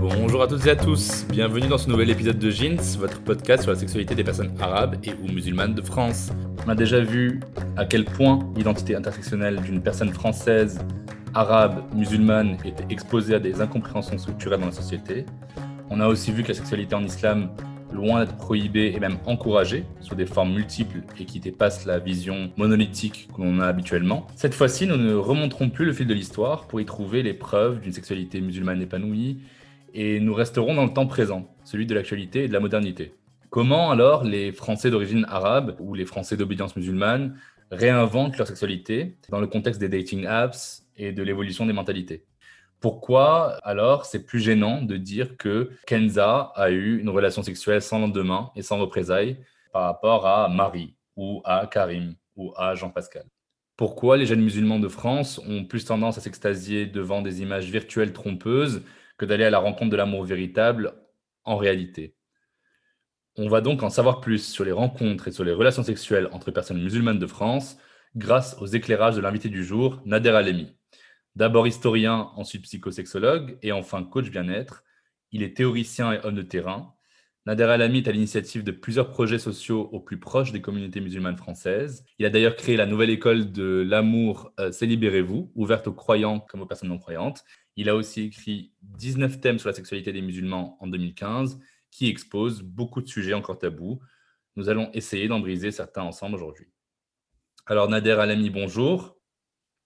Bonjour à toutes et à tous, bienvenue dans ce nouvel épisode de Jeans, votre podcast sur la sexualité des personnes arabes et ou musulmanes de France. On a déjà vu à quel point l'identité intersectionnelle d'une personne française, arabe, musulmane était exposée à des incompréhensions structurelles dans la société. On a aussi vu que la sexualité en islam, loin d'être prohibée et même encouragée, sous des formes multiples et qui dépassent la vision monolithique que l'on a habituellement. Cette fois-ci, nous ne remonterons plus le fil de l'histoire pour y trouver les preuves d'une sexualité musulmane épanouie, et nous resterons dans le temps présent, celui de l'actualité et de la modernité. Comment alors les Français d'origine arabe ou les Français d'obédience musulmane réinventent leur sexualité dans le contexte des dating apps et de l'évolution des mentalités? Pourquoi alors c'est plus gênant de dire que Kenza a eu une relation sexuelle sans lendemain et sans représailles par rapport à Marie ou à Karim ou à Jean-Pascal? Pourquoi les jeunes musulmans de France ont plus tendance à s'extasier devant des images virtuelles trompeuses que d'aller à la rencontre de l'amour véritable en réalité? On va donc en savoir plus sur les rencontres et sur les relations sexuelles entre personnes musulmanes de France grâce aux éclairages de l'invité du jour, Nader Alemi. D'abord historien, ensuite psychosexologue et enfin coach bien-être. Il est théoricien et homme de terrain. Nader Alami est à l'initiative de plusieurs projets sociaux au plus proche des communautés musulmanes françaises. Il a d'ailleurs créé la nouvelle école de l'amour euh, C'est libérez-vous, ouverte aux croyants comme aux personnes non croyantes. Il a aussi écrit 19 thèmes sur la sexualité des musulmans en 2015 qui exposent beaucoup de sujets encore tabous. Nous allons essayer d'en briser certains ensemble aujourd'hui. Alors Nader Alami, bonjour.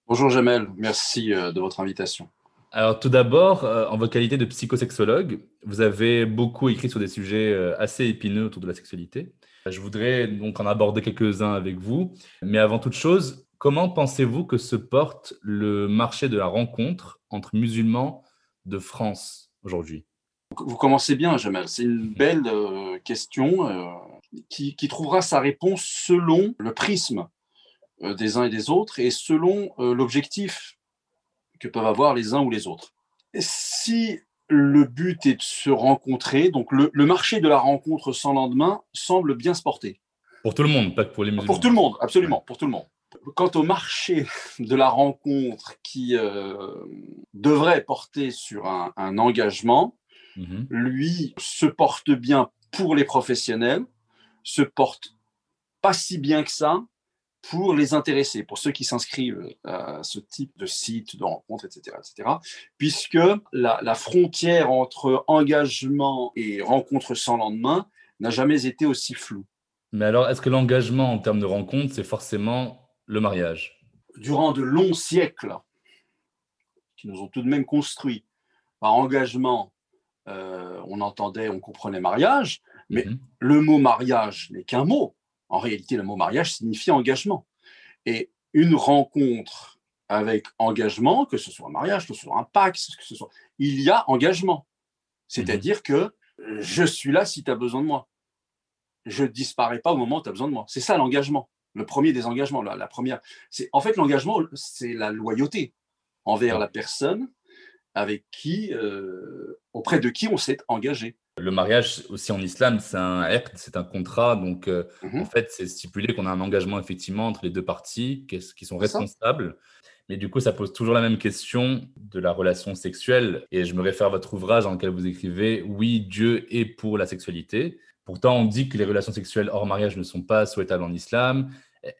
Bonjour Jamel, merci euh, de votre invitation. Alors tout d'abord, euh, en votre qualité de psychosexologue, vous avez beaucoup écrit sur des sujets euh, assez épineux autour de la sexualité. Je voudrais donc en aborder quelques-uns avec vous. Mais avant toute chose, comment pensez-vous que se porte le marché de la rencontre entre musulmans de France aujourd'hui? Vous commencez bien, Jamel. C'est une belle euh, question qui, qui, trouvera sa réponse selon le prisme des uns et des autres et selon euh, l'objectif que peuvent avoir les uns ou les autres. Si le but est de se rencontrer, donc le, le, marché de la rencontre sans lendemain semble bien se porter. Pour tout le monde, pas que pour les musulmans. Pour tout le monde, absolument, pour tout le monde. Quant au marché de la rencontre qui euh, devrait porter sur un, un engagement, mmh. lui se porte bien pour les professionnels, se porte pas si bien que ça pour les intéressés, pour ceux qui s'inscrivent à ce type de site, de rencontre, etc., etc., puisque la, la frontière entre engagement et rencontre sans lendemain n'a jamais été aussi floue. Mais alors, est-ce que l'engagement en termes de rencontre, c'est forcément le mariage? Durant de longs siècles, qui nous ont tout de même construit par engagement, euh, on entendait, on comprenait mariage, mais -hmm. le mot mariage n'est qu'un mot. En réalité, le mot mariage signifie engagement. Et une rencontre avec engagement, que ce soit un mariage, que ce soit un pacte, que ce soit, il y a engagement. C'est-à-dire que je suis là si tu as besoin de moi. Je ne disparais pas au moment où tu as besoin de moi. C'est ça l'engagement. Le premier des engagements. La, la première, c'est en fait l'engagement, c'est la loyauté envers la personne avec qui, euh, auprès de qui on s'est engagé. Le mariage aussi en islam, c'est un acte, c'est un contrat. Donc, euh, mmh. en fait, c'est stipulé qu'on a un engagement effectivement entre les deux parties qui sont responsables. Mais du coup, ça pose toujours la même question de la relation sexuelle. Et je me réfère à votre ouvrage dans lequel vous écrivez Oui, Dieu est pour la sexualité. Pourtant, on dit que les relations sexuelles hors mariage ne sont pas souhaitables en islam.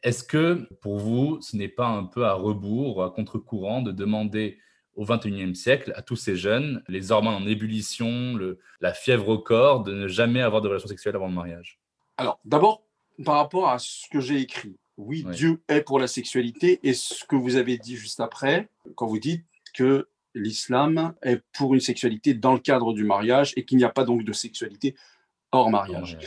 Est-ce que pour vous, ce n'est pas un peu à rebours, à contre-courant de demander au XXIe siècle à tous ces jeunes, les hormones en ébullition, le, la fièvre au corps, de ne jamais avoir de relations sexuelles avant le mariage Alors, d'abord, par rapport à ce que j'ai écrit, oui, oui, Dieu est pour la sexualité, et ce que vous avez dit juste après, quand vous dites que l'islam est pour une sexualité dans le cadre du mariage et qu'il n'y a pas donc de sexualité hors mariage.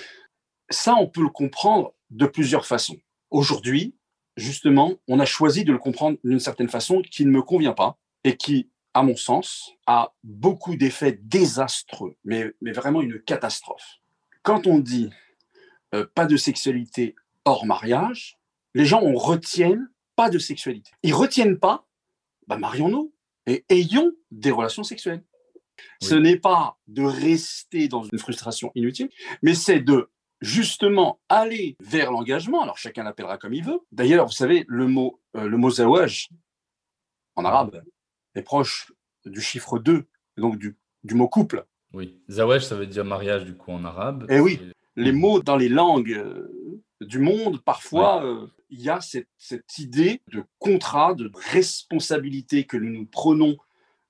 Ça, on peut le comprendre de plusieurs façons. Aujourd'hui, justement, on a choisi de le comprendre d'une certaine façon qui ne me convient pas et qui, à mon sens, a beaucoup d'effets désastreux, mais, mais vraiment une catastrophe. Quand on dit euh, pas de sexualité hors mariage, les gens on retiennent pas de sexualité. Ils retiennent pas, bah, marions-nous et ayons des relations sexuelles. Ce n'est pas de rester dans une frustration inutile, mais c'est de justement aller vers l'engagement. Alors chacun l'appellera comme il veut. D'ailleurs, vous savez, le mot, euh, le mot zawaj en arabe est proche du chiffre 2, donc du, du mot couple. Oui, zawaj, ça veut dire mariage du coup en arabe. Et eh oui, les mots dans les langues euh, du monde, parfois, euh, il y a cette, idée de contrat, de responsabilité que nous nous prenons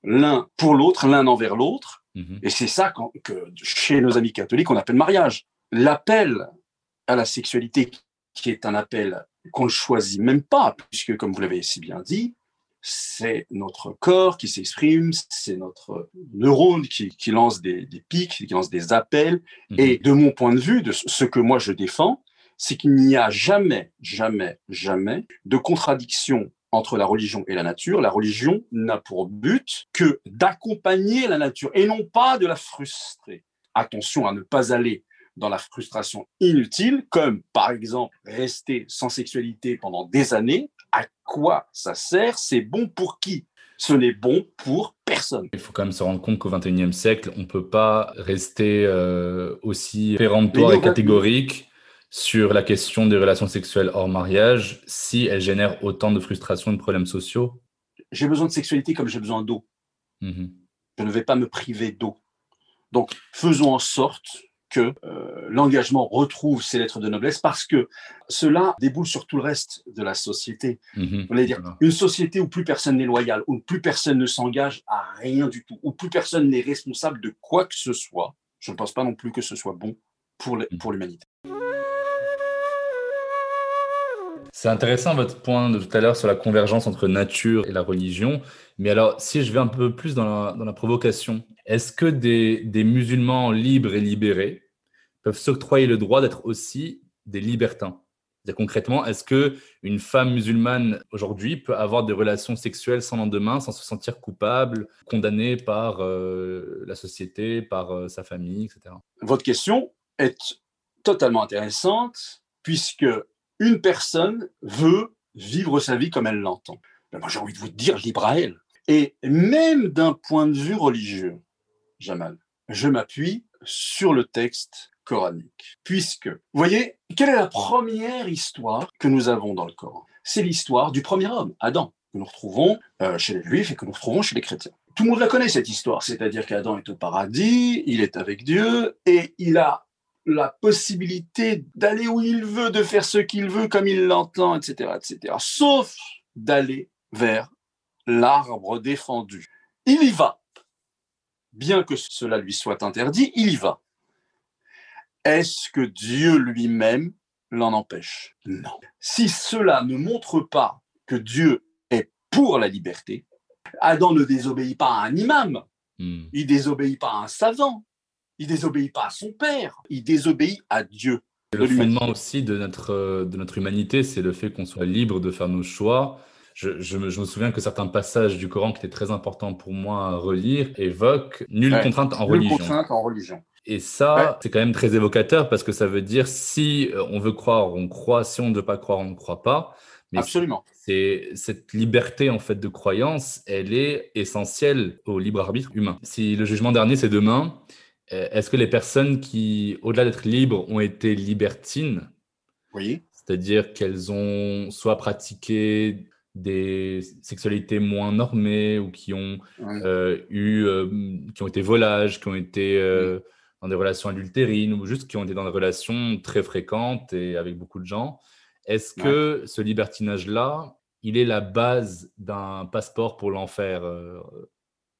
l'un pour l'autre, l'un envers l'autre. Mhm. Et c'est ça que chez nos amis catholiques, on appelle mariage. L'appel à la sexualité, qui est un appel qu'on ne choisit même pas, puisque, comme vous l'avez si bien dit, c'est notre corps qui s'exprime, c'est notre neurone qui, lance des, pics, qui lance des appels. Mhm. Et de mon point de vue, de ce que moi je défends, c'est qu'il n'y a jamais, jamais, jamais de contradiction entre la religion et la nature. La religion n'a pour but que d'accompagner la nature et non pas de la frustrer. Attention à ne pas aller dans la frustration inutile, comme par exemple rester sans sexualité pendant des années, à quoi ça sert C'est bon pour qui? Ce n'est bon pour personne. Il faut quand même se rendre compte qu'au XXIe siècle, on ne peut pas rester euh, aussi péremptoire et catégorique sur la question des relations sexuelles hors mariage si elles génèrent autant de frustration et de problèmes sociaux J'ai besoin de sexualité comme j'ai besoin d'eau. Mhm. Je ne vais pas me priver d'eau. Donc, faisons en sorte que euh, l'engagement retrouve ses lettres de noblesse parce que cela déboule sur tout le reste de la société. Mhm. On va dire une société où plus personne n'est loyal, où plus personne ne s'engage à rien du tout, où plus personne n'est responsable de quoi que ce soit. Je ne pense pas non plus que ce soit bon pour mhm. l'humanité. C'est intéressant votre point de tout à l'heure sur la convergence entre nature et la religion. Mais alors, si je vais un peu plus dans la, provocation, est-ce que des, musulmans libres et libérés peuvent s'octroyer le droit d'être aussi des libertins? Concrètement, est-ce que une femme musulmane aujourd'hui peut avoir des relations sexuelles sans lendemain, sans se sentir coupable, condamnée par euh, la société, par euh, sa famille, etc. Votre question est totalement intéressante puisque une personne veut vivre sa vie comme elle l'entend. Ben, moi, j'ai envie de vous dire libre. Et même d'un point de vue religieux, Jamal, je m'appuie sur le texte coranique. Puisque, vous voyez, quelle est la première histoire que nous avons dans le Coran? C'est l'histoire du premier homme, Adam, que nous retrouvons euh, chez les Juifs et que nous retrouvons chez les chrétiens. Tout le monde la connaît, cette histoire. C'est-à-dire qu'Adam est au paradis, il est avec Dieu et il a la possibilité d'aller où il veut, de faire ce qu'il veut, comme il l'entend, etc., etc. Sauf d'aller vers l'arbre défendu. Il y va. Bien que cela lui soit interdit, il y va. Est-ce que Dieu lui-même l'en empêche? Non. Si cela ne montre pas que Dieu est pour la liberté, Adam ne désobéit pas à un imam, hmm. il désobéit pas à un savant, il désobéit pas à son père, il désobéit à Dieu. Le fondement aussi de notre, de notre humanité, c'est le fait qu'on soit libre de faire nos choix. Je, me, souviens que certains passages du Coran qui étaient très importants pour moi à relire évoquent nulle contrainte en religion. contrainte en religion. Et ça, c'est quand même très évocateur parce que ça veut dire si euh, on veut croire, on croit, si on ne veut pas croire, on ne croit pas. Mais Absolument. C'est cette liberté en fait de croyance, elle est essentielle au libre arbitre humain. Si le jugement dernier c'est demain, euh, est-ce que les personnes qui, au-delà d'être libres, ont été libertines? Oui. C'est-à-dire qu'elles ont soit pratiqué des sexualités moins normées ou qui ont euh, eu, euh, qui ont été volages, qui ont été dans des relations adultérines ou juste qui ont été dans des relations très fréquentes et avec beaucoup de gens. Est-ce que ce libertinage-là, il est la base d'un passeport pour l'enfer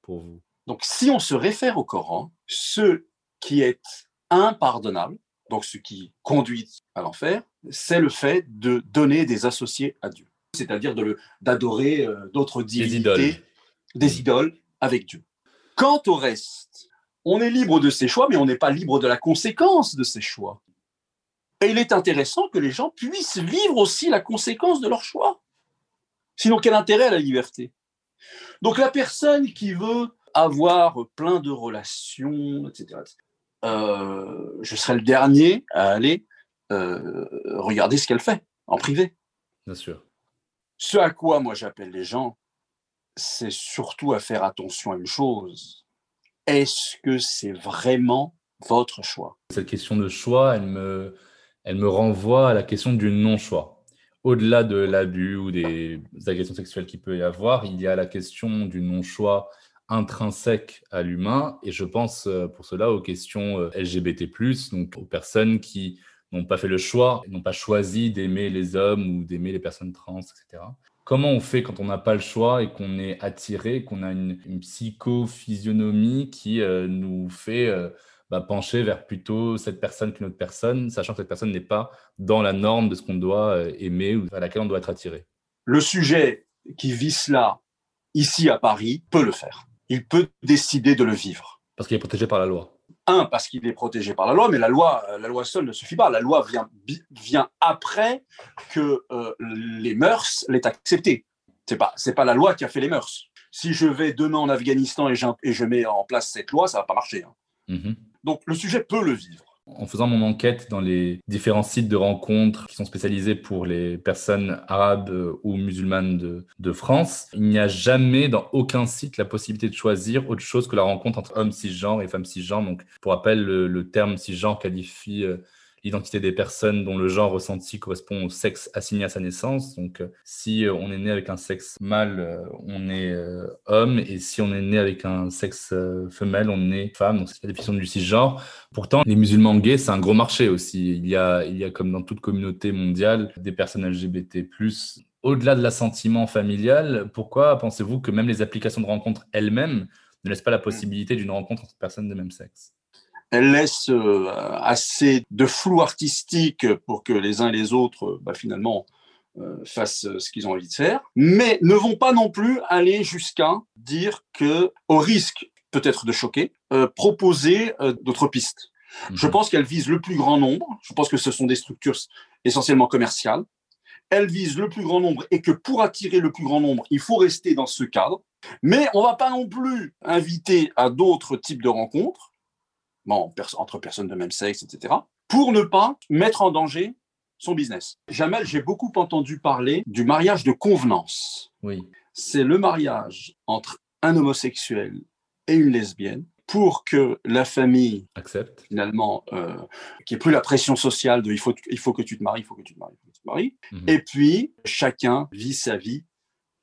pour vous? Donc, si on se réfère au Coran, ce qui est impardonnable, donc ce qui conduit à l'enfer, c'est le fait de donner des associés à Dieu, c'est-à-dire d'adorer euh, d'autres divinités, des idoles, avec Dieu. Quant au reste, on est libre de ses choix, mais on n'est pas libre de la conséquence de ses choix. Et il est intéressant que les gens puissent vivre aussi la conséquence de leurs choix. Sinon, quel intérêt à la liberté? Donc la personne qui veut avoir plein de relations, etc., euh, je serai le dernier à aller euh, regarder ce qu'elle fait en privé. Bien sûr. Ce à quoi moi j'appelle les gens, c'est surtout à faire attention à une chose. Est-ce que c'est vraiment votre choix? Cette question de choix, elle me, elle me renvoie à la question du non-choix. Au-delà de l'abus ou des agressions sexuelles qu'il peut y avoir, il y a la question du non-choix intrinsèque à l'humain. Et je pense euh, pour cela aux questions euh, LGBT, donc aux personnes qui n'ont pas fait le choix, n'ont pas choisi d'aimer les hommes ou d'aimer les personnes trans, etc. Comment on fait quand on n'a pas le choix et qu'on est attiré, qu'on a une, psychophysionomie qui euh, nous fait bah, pencher vers plutôt cette personne qu'une autre personne, sachant que cette personne n'est pas dans la norme de ce qu'on doit aimer ou à laquelle on doit être attiré? Le sujet qui vit cela ici à Paris peut le faire il peut décider de le vivre. Parce qu'il est protégé par la loi. Un, parce qu'il est protégé par la loi, mais la loi, la loi seule ne suffit pas. La loi vient, vient après que euh, les mœurs l'aient accepté. C'est pas, c'est pas la loi qui a fait les mœurs. Si je vais demain en Afghanistan et, et je mets en place cette loi, ça va pas marcher. Hein. Mhm. Donc le sujet peut le vivre. En faisant mon enquête dans les différents sites de rencontres qui sont spécialisés pour les personnes arabes euh, ou musulmanes de, France, il n'y a jamais dans aucun site la possibilité de choisir autre chose que la rencontre entre hommes cisgenres et femmes cisgenres. Donc, pour rappel, le, le terme cisgenre qualifie euh, l'identité des personnes dont le genre ressenti correspond au sexe assigné à sa naissance. Donc, euh, si euh, on est né avec un sexe mâle, euh, on est homme, et si on est né avec un sexe femelle, on est femme. Donc, c'est la définition du cisgenre. Pourtant, les musulmans gays, c'est un gros marché aussi. Il y a, il y a comme dans toute communauté mondiale, des personnes LGBT+, au-delà de l'assentiment familial, pourquoi pensez-vous que même les applications de rencontre elles-mêmes ne laissent pas la possibilité d'une rencontre entre personnes de même sexe? Elle laisse euh, assez de flou artistique pour que les uns et les autres, euh, bah, finalement, euh, fassent ce qu'ils ont envie de faire, mais ne vont pas non plus aller jusqu'à dire que, au risque peut-être de choquer, proposer d'autres pistes. Mhm. Je pense qu'elle vise le plus grand nombre. Je pense que ce sont des structures essentiellement commerciales. Elle vise le plus grand nombre et que pour attirer le plus grand nombre, il faut rester dans ce cadre. Mais on va pas non plus inviter à d'autres types de rencontres bon, entre personnes de même sexe, etc., pour ne pas mettre en danger son business. Jamel, j'ai beaucoup entendu parler du mariage de convenance. Oui. C'est le mariage entre un homosexuel et une lesbienne pour que la famille accepte finalement euh, qu'il n'y ait plus la pression sociale de il faut, il faut que tu te maries, il faut que tu te maries, il faut que tu te maries. Mhm. Et puis chacun vit sa vie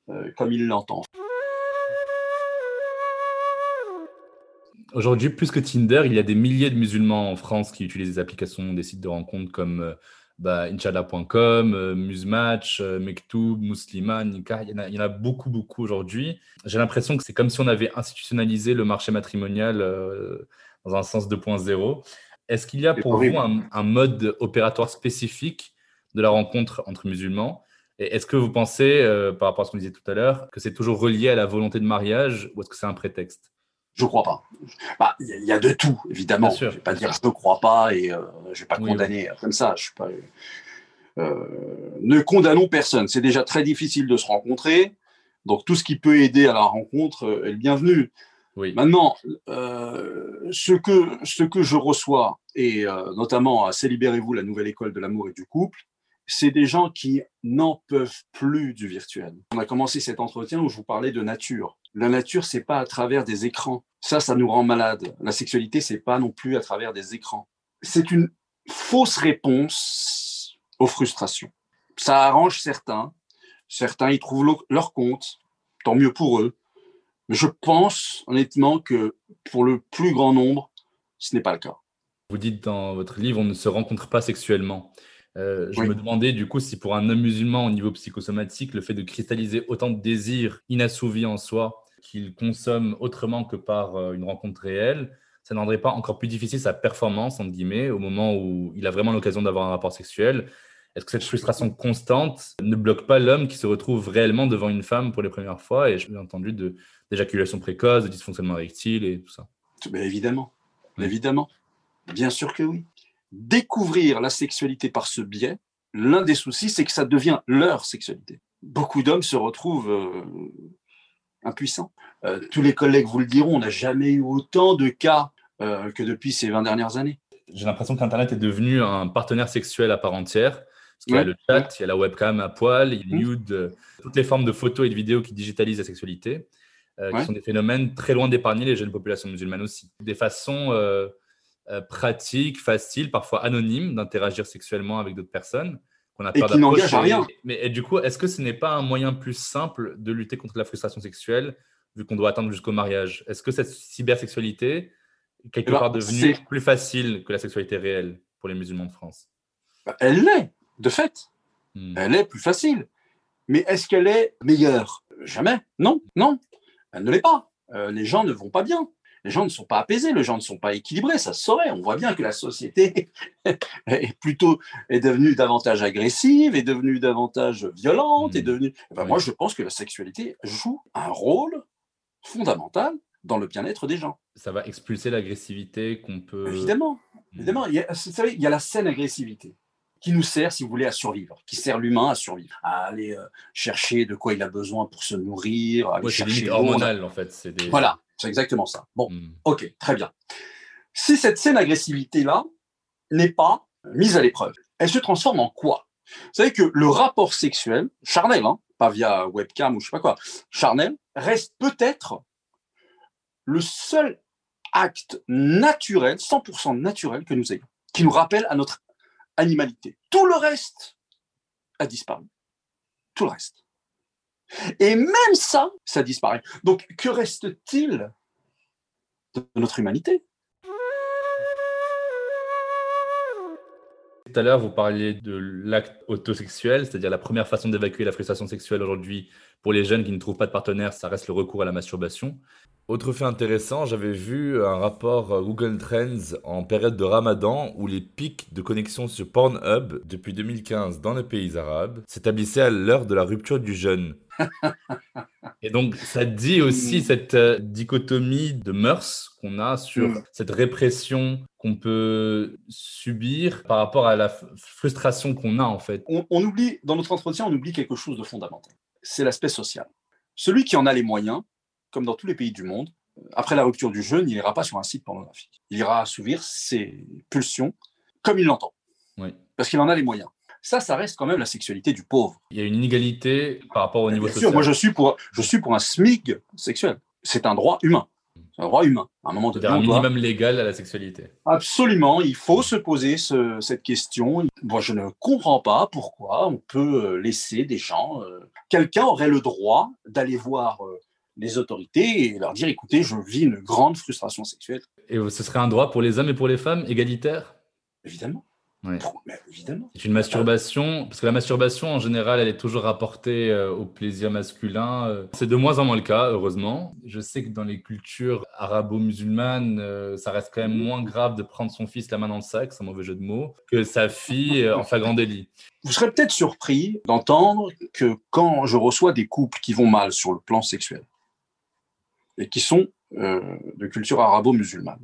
euh, comme il l'entend. Aujourd'hui, plus que Tinder, il y a des milliers de musulmans en France qui utilisent des applications, des sites de rencontres comme euh, bah, Inch'Allah.com, euh, Musematch, euh, Mektoub, Muslima, Nika. Il y, en a, beaucoup, beaucoup aujourd'hui. J'ai l'impression que c'est comme si on avait institutionnalisé le marché matrimonial dans un sens 2.0. Est-ce qu'il y a pour vous un, mode opératoire spécifique de la rencontre entre musulmans? Et est-ce que vous pensez, par rapport à ce qu'on disait tout à l'heure, que c'est toujours relié à la volonté de mariage ou est-ce que c'est un prétexte? Je crois pas. Bah, il y, a de tout, évidemment. je ne vais pas dire je ne crois pas et euh, je ne vais pas condamner comme ça. Je suis pas, euh, ne condamnons personne. C'est déjà très difficile de se rencontrer. Donc tout ce qui peut aider à la rencontre euh, est le bienvenu. Oui. Maintenant, ce, que, ce que je reçois, et notamment à Célibérez-vous, la nouvelle école de l'amour et du couple, c'est des gens qui n'en peuvent plus du virtuel. On a commencé cet entretien où je vous parlais de nature. La nature, c'est pas à travers des écrans. Ça, ça nous rend malade. La sexualité, c'est pas non plus à travers des écrans. C'est une fausse réponse aux frustrations. Ça arrange certains. Certains y trouvent leur compte. Tant mieux pour eux. Mais je pense honnêtement que pour le plus grand nombre, ce n'est pas le cas. Vous dites dans votre livre, on ne se rencontre pas sexuellement. Euh, je me demandais du coup si pour un homme musulman au niveau psychosomatique, le fait de cristalliser autant de désirs inassouvis en soi qu'il consomme autrement que par euh, une rencontre réelle, ça ne rendrait pas encore plus difficile sa performance, entre guillemets, au moment où il a vraiment l'occasion d'avoir un rapport sexuel. Est-ce que cette frustration constante ne bloque pas l'homme qui se retrouve réellement devant une femme pour les premières fois? Et j'ai entendu d'éjaculation précoce, de dysfonctionnement rectile et tout ça. Mais évidemment, évidemment. Bien sûr que oui. Découvrir la sexualité par ce biais, l'un des soucis, c'est que ça devient leur sexualité. Beaucoup d'hommes se retrouvent euh, impuissants. Euh, tous les collègues vous le diront, on n'a jamais eu autant de cas euh, que depuis ces 20 dernières années. J'ai l'impression qu'Internet est devenu un partenaire sexuel à part entière. Parce qu'il y a le chat, il y a la webcam à poil, il y a mmh. nude, toutes les formes de photos et de vidéos qui digitalisent la sexualité, qui sont des phénomènes très loin d'épargner les jeunes populations musulmanes aussi. Des façons pratiques, faciles, parfois anonymes d'interagir sexuellement avec d'autres personnes qu'on a peur d'approcher. à rien. Mais du coup, est-ce que ce n'est pas un moyen plus simple de lutter contre la frustration sexuelle vu qu'on doit attendre jusqu'au mariage? Est-ce que cette cybersexualité quelque part devenue plus facile que la sexualité réelle pour les musulmans de France? Bah, Elle l'est, de fait. Hmm. Elle est plus facile. Mais est-ce qu'elle est meilleure? Jamais. Non, non. Elle ne l'est pas. Euh, les gens ne vont pas bien les gens ne sont pas apaisés, les gens ne sont pas équilibrés, ça se saurait. On voit bien que la société est plutôt est devenue davantage agressive, est devenue davantage violente, est mmh. devenue. Ben, moi, je pense que la sexualité joue un rôle fondamental dans le bien-être des gens. Ça va expulser l'agressivité qu'on peut. Évidemment, mmh. évidemment. Il y, a, vous savez, il y a la saine agressivité qui nous sert, si vous voulez, à survivre, qui sert l'humain à survivre, à aller euh, chercher de quoi il a besoin pour se nourrir, à aller chercher. hormonal, en fait. Des... Voilà, c'est exactement ça. Bon, hmm. ok, très bien. Si cette saine agressivité-là n'est pas mise à l'épreuve, elle se transforme en quoi? Vous savez que le rapport sexuel, charnel, hein, pas via webcam ou je sais pas quoi, charnel, reste peut-être le seul acte naturel, 100% naturel que nous ayons, qui nous rappelle à notre animalité. Tout le reste a disparu. Tout le reste. Et même ça, ça disparaît. Donc, que reste-t-il de notre humanité? Tout à l'heure, vous parliez de l'acte autosexuel, c'est-à-dire la première façon d'évacuer la frustration sexuelle aujourd'hui pour les jeunes qui ne trouvent pas de partenaire, ça reste le recours à la masturbation. Autre fait intéressant, j'avais vu un rapport euh, Google Trends en période de Ramadan où les pics de connexion sur Pornhub depuis 2015 dans les pays arabes s'établissaient à l'heure de la rupture du jeûne. Et donc, ça dit aussi mm. cette euh, dichotomie de mœurs qu'on a sur mm. cette répression qu'on peut subir par rapport à la frustration qu'on a en fait. On, on, oublie, dans notre entretien, on oublie quelque chose de fondamental. C'est l'aspect social. Celui qui en a les moyens comme dans tous les pays du monde, après la rupture du jeûne, il n'ira pas sur un site pornographique. Il ira assouvir ses pulsions comme il l'entend. Parce qu'il en a les moyens. Ça, ça reste quand même la sexualité du pauvre. Il y a une inégalité par rapport au niveau Bien social. Sûr, moi, je suis, pour, je suis pour un SMIG sexuel. C'est un droit humain. C'est un droit humain. À un moment donné, un minimum légal à la sexualité. Absolument. Il faut se poser cette question. Moi, je ne comprends pas pourquoi on peut euh, laisser des gens. Euh, quelqu'un aurait le droit d'aller voir euh, les autorités et leur dire écoutez, je vis une grande frustration sexuelle. Et ce serait un droit pour les hommes et pour les femmes égalitaire? Évidemment. évidemment. C'est une masturbation, parce que la masturbation en général, elle est toujours rapportée euh, au plaisir masculin. Euh. C'est de moins en moins le cas, heureusement. Je sais que dans les cultures arabo-musulmanes, euh, ça reste quand même moins grave de prendre son fils la main dans le sac, c'est un mauvais jeu de mots, que sa fille en flagrant délit. Vous serez peut-être surpris d'entendre que quand je reçois des couples qui vont mal sur le plan sexuel, et qui sont euh, de culture arabo-musulmane.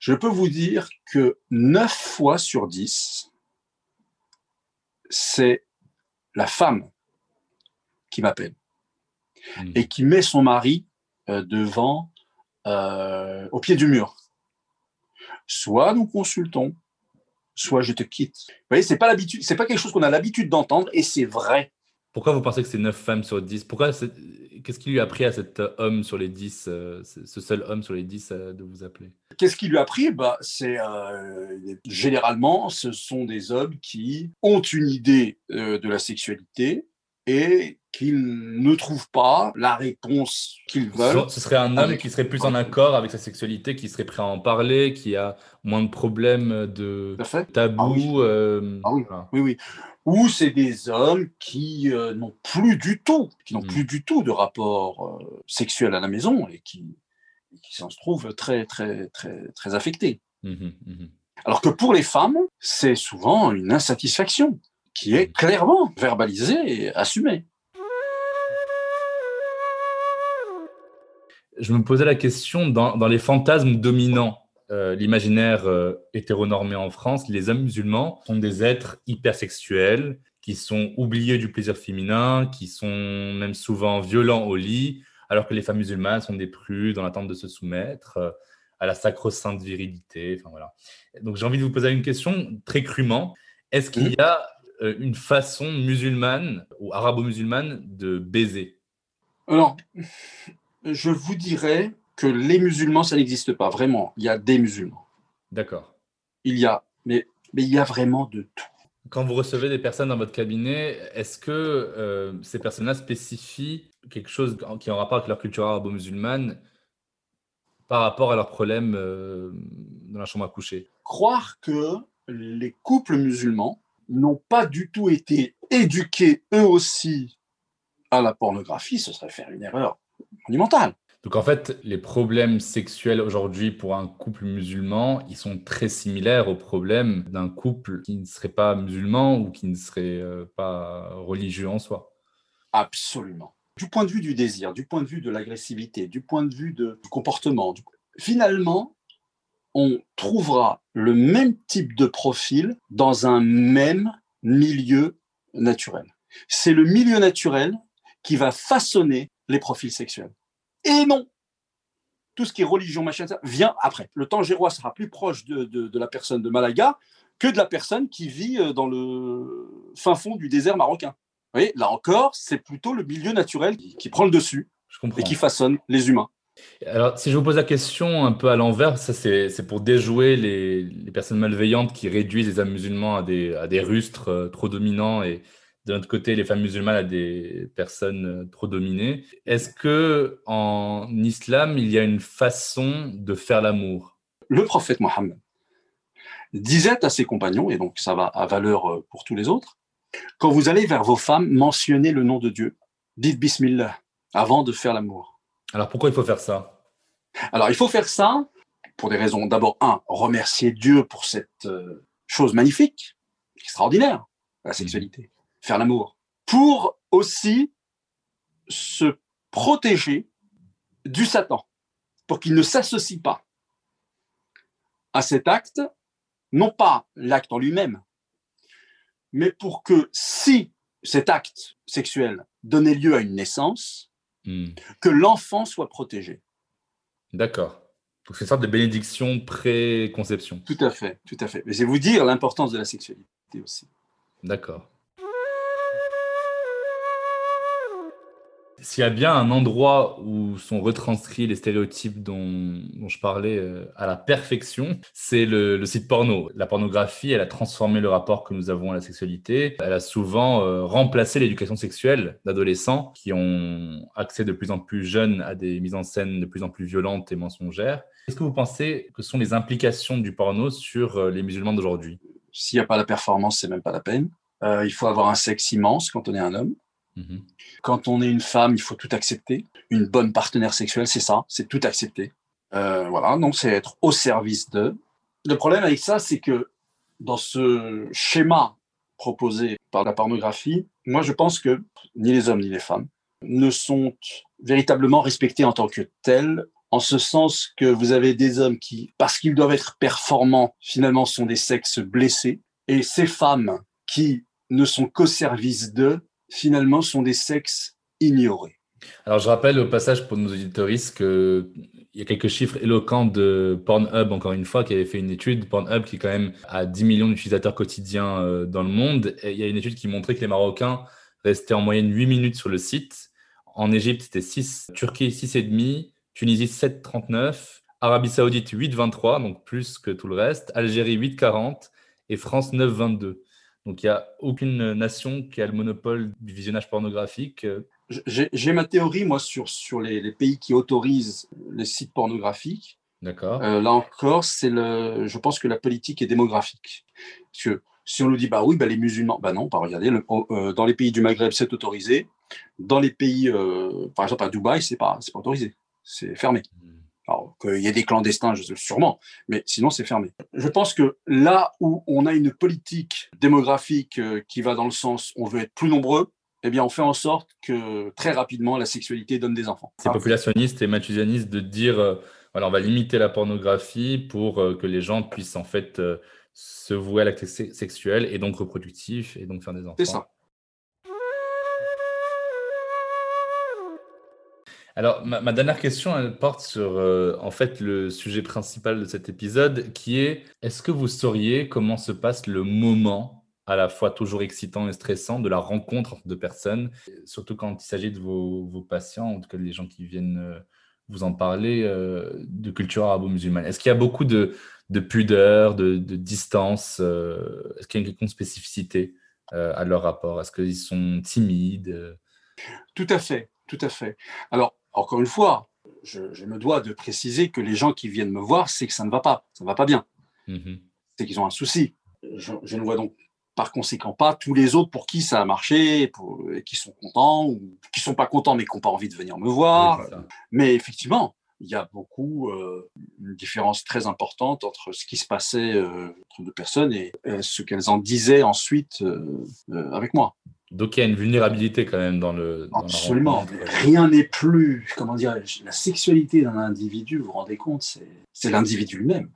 Je peux vous dire que 9 fois sur 10, c'est la femme qui m'appelle hmm. et qui met son mari euh, devant, euh, au pied du mur. Soit nous consultons, soit je te quitte. Vous voyez, c'est pas l'habitude, c'est pas quelque chose qu'on a l'habitude d'entendre et c'est vrai. Pourquoi vous pensez que c'est 9 femmes sur 10 Pourquoi Qu'est-ce qui lui a appris à cet homme sur les 10, euh, ce seul homme sur les 10 euh, de vous appeler? Qu'est-ce qui lui a appris bah, c'est, euh, Généralement, ce sont des hommes qui ont une idée de la sexualité et qu'ils ne trouvent pas la réponse qu'ils veulent. Ce serait un homme qui serait plus en accord avec sa sexualité, qui serait prêt à en parler, qui a moins de problèmes de tabou. Ah oui. Ah oui, oui ou c'est des hommes qui euh, n'ont plus du tout, qui n'ont mmh. plus du tout de rapport euh, sexuel à la maison et qui, qui s'en trouvent très, très, très, très affectés. Mmh mmh Alors que pour les femmes, c'est souvent une insatisfaction. qui est clairement verbalisé et assumé. Je me posais la question, dans, les fantasmes dominants, euh, l'imaginaire euh, hétéronormé en France, les hommes musulmans sont des êtres hypersexuels qui sont oubliés du plaisir féminin, qui sont même souvent violents au lit, alors que les femmes musulmanes sont des prudes dans l'attente de se soumettre euh, à la sacro-sainte virilité. Enfin, voilà. Donc j'ai envie de vous poser une question très crûment. Est-ce qu'il y a une façon musulmane ou arabo-musulmane de baiser? Alors, je vous dirais que les musulmans, ça n'existe pas, vraiment. Il y a des musulmans. D'accord. Il y a, mais, mais il y a vraiment de tout. Quand vous recevez des personnes dans votre cabinet, est-ce que euh, ces personnes-là spécifient quelque chose qui est en rapport avec leur culture arabo-musulmane par rapport à leurs problèmes euh, dans la chambre à coucher? Croire que les couples musulmans n'ont pas du tout été éduqués eux aussi à la pornographie, ce serait faire une erreur monumentale. Donc en fait, les problèmes sexuels aujourd'hui pour un couple musulman, ils sont très similaires aux problèmes d'un couple qui ne serait pas musulman ou qui ne serait euh, pas religieux en soi. Absolument. Du point de vue du désir, du point de vue de l'agressivité, du point de vue du comportement, finalement, on trouvera le même type de profil dans un même milieu naturel. C'est le milieu naturel qui va façonner les profils sexuels. Et non, tout ce qui est religion, machin, ça, vient après. Le temps gérois sera plus proche de, la personne de Malaga que de la personne qui vit euh, dans le fin fond du désert marocain. Vous voyez, là encore, c'est plutôt le milieu naturel qui, prend le dessus et qui façonne les humains. Alors, si je vous pose la question un peu à l'envers, ça c'est pour déjouer les, personnes malveillantes qui réduisent les âmes musulmans à des, à des rustres euh, trop dominants et, de notre côté les femmes musulmanes à des personnes euh, trop dominées. Est-ce que en islam, il y a une façon de faire l'amour? Le prophète Mohammed disait à ses compagnons, et donc ça va à valeur euh, pour tous les autres, quand vous allez vers vos femmes, mentionnez le nom de Dieu. Dites Bismillah avant de faire l'amour. Alors pourquoi il faut faire ça? Alors il faut faire ça pour des raisons. D'abord, un, remercier Dieu pour cette euh, chose magnifique, extraordinaire, la sexualité faire l'amour, pour aussi se protéger du Satan, pour qu'il ne s'associe pas à cet acte, non pas l'acte en lui-même, mais pour que si cet acte sexuel donnait lieu à une naissance, hmm. que l'enfant soit protégé. D'accord. Donc c'est une sorte de bénédiction pré-conception. Tout à fait, tout à fait. Mais vais vous dire l'importance de la sexualité aussi. D'accord. S'il y a bien un endroit où sont retranscrits les stéréotypes dont, je parlais euh, à la perfection, c'est le, site porno. La pornographie, elle a transformé le rapport que nous avons à la sexualité. Elle a souvent euh, remplacé l'éducation sexuelle d'adolescents qui ont accès de plus en plus jeunes à des mises en scène de plus en plus violentes et mensongères. Qu'est-ce que vous pensez que sont les implications du porno sur euh, les musulmans d'aujourd'hui? S'il n'y a pas la performance, c'est même pas la peine. il faut avoir un sexe immense quand on est un homme. Mhm. Quand on est une femme, il faut tout accepter. Une bonne partenaire sexuelle, c'est ça, c'est tout accepter. Euh, voilà, donc c'est être au service de. Le problème avec ça, c'est que dans ce schéma proposé par la pornographie, moi je pense que ni les hommes ni les femmes ne sont véritablement respectés en tant que tels, en ce sens que vous avez des hommes qui, parce qu'ils doivent être performants, finalement sont des sexes blessés, et ces femmes qui ne sont qu'au service d'eux finalement, sont des sexes ignorés. Alors, je rappelle au passage pour nos auditoristes qu'il y a quelques chiffres éloquents de Pornhub, encore une fois, qui avait fait une étude. Pornhub qui, quand même, a 10 millions d'utilisateurs quotidiens euh, dans le monde. Il y a une étude qui montrait que les Marocains restaient en moyenne 8 minutes sur le site. En Égypte, c'était 6, Turquie 6,5, Tunisie 7,39, Arabie Saoudite 8,23, donc plus que tout le reste, Algérie 8,40 et France 9,22. Donc il n'y a aucune nation qui a le monopole du visionnage pornographique. J'ai ma théorie, moi, sur, sur les, pays qui autorisent les sites pornographiques. D'accord. Euh, là encore, c'est le, je pense que la politique est démographique. Parce que si on nous dit, bah oui, bah les musulmans, bah non, pas regardez, euh, dans les pays du Maghreb, c'est autorisé. Dans les pays, euh, par exemple à Dubaï, c'est pas, pas autorisé. C'est fermé. Alors qu'il y ait des clandestins, sûrement, mais sinon c'est fermé. Je pense que là où on a une politique démographique euh, qui va dans le sens on veut être plus nombreux, eh bien on fait en sorte que très rapidement la sexualité donne des enfants. C'est populationniste et mathusianiste de dire euh, voilà, on va limiter la pornographie pour euh, que les gens puissent en fait se vouer à l'acte sexuel et donc reproductif et donc faire des enfants. C'est ça. Alors, ma, dernière question, elle porte sur euh, en fait le sujet principal de cet épisode, qui est est-ce que vous sauriez comment se passe le moment à la fois toujours excitant et stressant de la rencontre entre deux personnes, surtout quand il s'agit de vos, patients, en tout cas des gens qui viennent euh, vous en parler euh, de culture arabo-musulmane. Est-ce qu'il y a beaucoup de, pudeur, de, distance Est-ce qu'il y a une quelconque spécificité à leur rapport? Est-ce qu'ils sont timides Tout à fait, tout à fait. Alors, encore une fois, je, me dois de préciser que les gens qui viennent me voir, c'est que ça ne va pas, ça ne va pas bien. Mhm. C'est qu'ils ont un souci. Je, ne vois donc par conséquent pas tous les autres pour qui ça a marché, et qui sont contents, ou qui sont pas contents mais qui n'ont pas envie de venir me voir. mais effectivement, il y a beaucoup, euh, une différence très importante entre ce qui se passait euh, entre deux personnes et, ce qu'elles en disaient ensuite euh, avec moi. Donc il y a une vulnérabilité quand même dans le. Absolument. Rien n'est plus, comment dire, la sexualité d'un individu, vous vous rendez compte, c'est l'individu lui-même.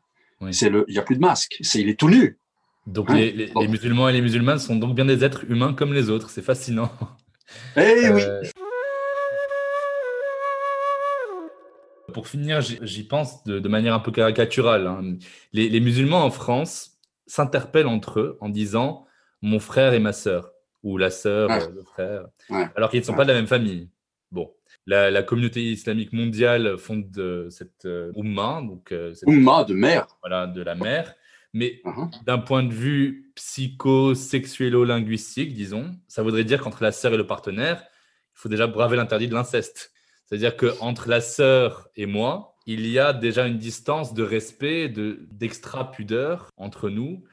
C'est le, il n'y a plus de masque. C'est, il est tout nu. Donc hein les, musulmans et les musulmanes sont donc bien des êtres humains comme les autres. C'est fascinant. Eh oui. Euh, pour finir, j'y pense de, manière un peu caricaturale. Hein. Les, les musulmans en France s'interpellent entre eux en disant mon frère et ma sœur ou la sœur, euh, le frère, alors qu'ils ne sont pas de la même famille. Bon, la, communauté islamique mondiale fonde euh, cette euh, donc cette, de mère. Voilà, de la mère. Mais uh-huh. d'un point de vue psycho-sexuelo-linguistique, disons, ça voudrait dire qu'entre la sœur et le partenaire, il faut déjà braver l'interdit de l'inceste. C'est-à-dire qu'entre la sœur et moi, il y a déjà une distance de respect, d'extra-pudeur entre nous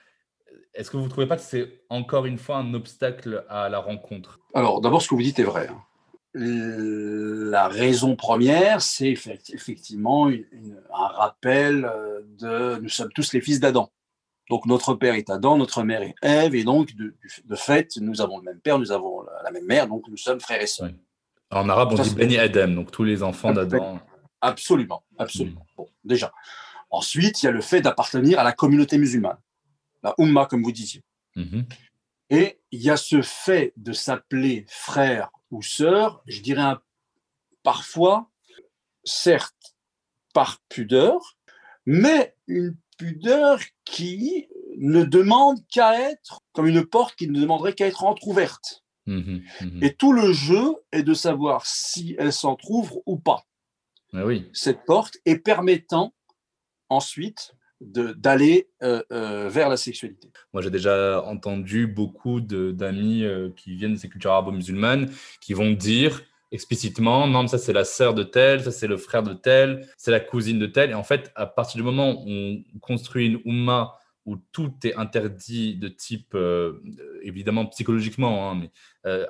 est-ce que vous ne trouvez pas que c'est encore une fois un obstacle à la rencontre? Alors, d'abord, ce que vous dites est vrai. Hein. La raison première, c'est effectivement un rappel euh, de nous sommes tous les fils d'Adam. Donc notre père est Adam, notre mère est Ève, et donc de, fait, nous avons le même père, nous avons la, même mère, donc nous sommes frères et sœurs. En arabe, on dit Beni Adam, donc tous les enfants d'Adam. Absolument, absolument. Bon, déjà. Ensuite, il y a le fait d'appartenir à la communauté musulmane la Ummah, comme vous disiez. Mhm. Et il y a ce fait de s'appeler frère ou sœur, je dirais parfois, certes, par pudeur, mais une pudeur qui ne demande qu'à être comme une porte qui ne demanderait qu'à être entr'ouverte. Mhm. Et tout le jeu est de savoir si elle s'entr'ouvre ou pas. Ah oui. Cette porte, et permettant ensuite d'aller euh, euh, vers la sexualité. Moi, j'ai déjà entendu beaucoup d'amis euh, qui viennent de ces cultures arabo-musulmanes qui vont dire explicitement non, ça c'est la sœur de tel, ça c'est le frère de tel, c'est la cousine de tel. Et en fait, à partir du moment où on construit une umma où tout est interdit de type, évidemment psychologiquement, hein, mais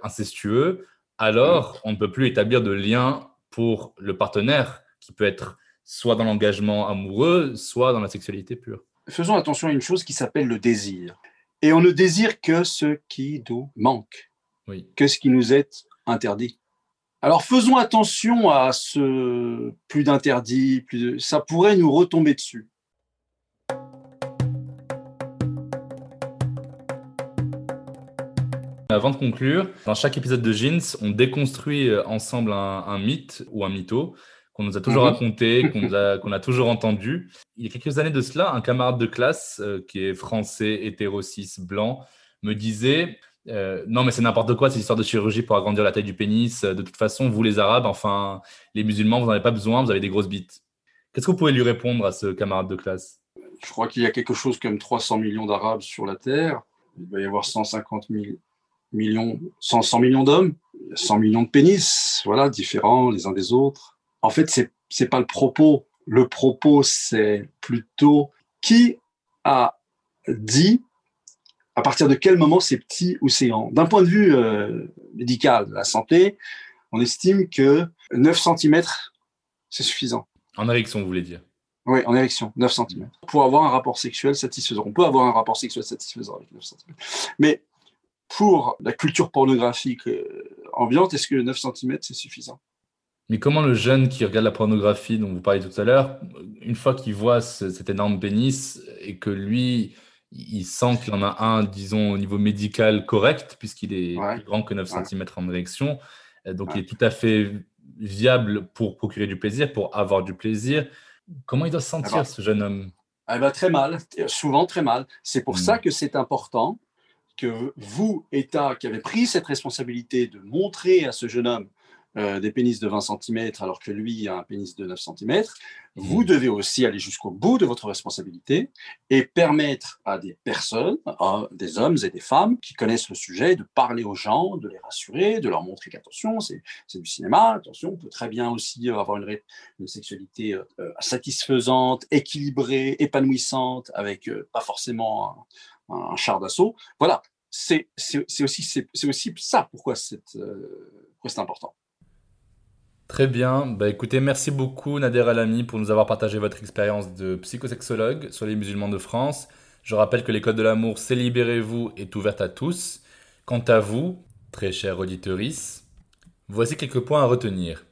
incestueux, alors on ne peut plus établir de lien pour le partenaire qui peut être soit dans l'engagement amoureux, soit dans la sexualité pure. Faisons attention à une chose qui s'appelle le désir. Et on ne désire que ce qui nous manque, oui. que ce qui nous est interdit. Alors faisons attention à ce plus d'interdit, plus de... ça pourrait nous retomber dessus. Avant de conclure, dans chaque épisode de Jeans, on déconstruit ensemble un, un mythe ou un mytho qu'on nous a toujours mhm. raconté, qu'on a, toujours entendu. Il y a quelques années de cela, un camarade de classe euh, qui est français, hétéro, blanc, me disait euh, Non, mais c'est n'importe quoi, cette histoire de chirurgie pour agrandir la taille du pénis. De toute façon, vous les Arabes, enfin, les musulmans, vous n'en avez pas besoin, vous avez des grosses bites. Qu'est-ce que vous pouvez lui répondre à ce camarade de classe? Je crois qu'il y a quelque chose comme 300 millions d'Arabes sur la Terre. Il va y avoir 150 millions, 100, 100 millions d'hommes, 100 millions de pénis, voilà, différents les uns des autres en fait, c'est n'est pas le propos. Le propos, c'est plutôt qui a dit à partir de quel moment c'est petit ou c'est grand. D'un point de vue euh, médical, la santé, on estime que 9 cm, c'est suffisant. En érection, vous voulez dire? Oui, en érection, 9 cm. Pour avoir un rapport sexuel satisfaisant. On peut avoir un rapport sexuel satisfaisant avec 9 cm. Mais pour la culture pornographique euh, ambiante, est-ce que 9 cm, c'est suffisant? Mais comment le jeune qui regarde la pornographie dont vous parliez tout à l'heure, une fois qu'il voit cet énorme pénis et que lui, il sent qu'il en a un, disons, au niveau médical correct, puisqu'il est plus grand que 9 cm en érection, euh, donc il est tout à fait viable pour procurer du plaisir, pour avoir du plaisir. Comment il doit se sentir, ce jeune homme? eh ben, Très mal, souvent très mal. C'est pour hmm. ça que c'est important que vous, État, qui avez pris cette responsabilité de montrer à ce jeune homme euh, des pénis de 20 cm alors que lui a un pénis de 9 cm, vous mmh. devez aussi aller jusqu'au bout de votre responsabilité et permettre à des personnes, à des hommes et des femmes qui connaissent le sujet, de parler aux gens, de les rassurer, de leur montrer qu'attention, c'est du cinéma, attention, on peut très bien aussi avoir une, une sexualité euh, satisfaisante, équilibrée, épanouissante, avec euh, pas forcément un, char d'assaut. Voilà, c'est aussi, aussi ça pourquoi c'est important. Très bien. Bah, écoutez, merci beaucoup Nader Alami pour nous avoir partagé votre expérience de psychosexologue sur les musulmans de France. Je rappelle que l'école de l'amour C'est Libérez-vous est ouverte à tous. Quant à vous, très chers auditeurs, voici quelques points à retenir.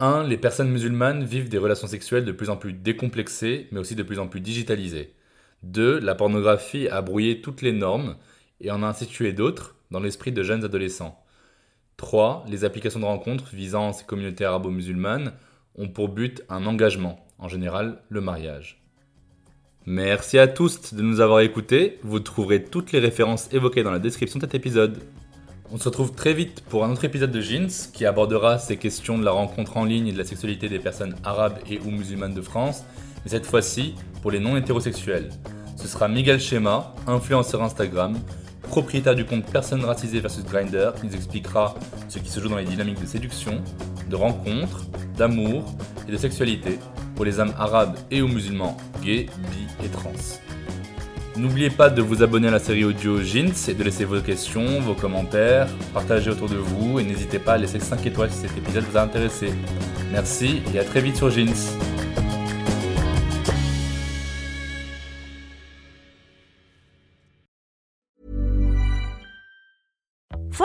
1. Les personnes musulmanes vivent des relations sexuelles de plus en plus décomplexées, mais aussi de plus en plus digitalisées. 2. La pornographie a brouillé toutes les normes et en a institué d'autres dans l'esprit de jeunes adolescents. 3. Les applications de rencontres visant ces communautés arabo-musulmanes ont pour but un engagement, en général le mariage. Merci à tous de nous avoir écoutés, vous trouverez toutes les références évoquées dans la description de cet épisode. On se retrouve très vite pour un autre épisode de Jeans qui abordera ces questions de la rencontre en ligne et de la sexualité des personnes arabes et ou musulmanes de France, mais cette fois-ci pour les non hétérosexuels. Ce sera Miguel Schema, influenceur Instagram, propriétaire du compte Personne Racisée versus Grinder, qui nous expliquera ce qui se joue dans les dynamiques de séduction, de rencontre, d'amour et de sexualité pour les âmes arabes et ou musulmans, gays, bi et trans. N'oubliez pas de vous abonner à la série audio Jeans et de laisser vos questions, vos commentaires, partager autour de vous et n'hésitez pas à laisser 5 étoiles si cet épisode vous a intéressé. Merci et à très vite sur Jeans.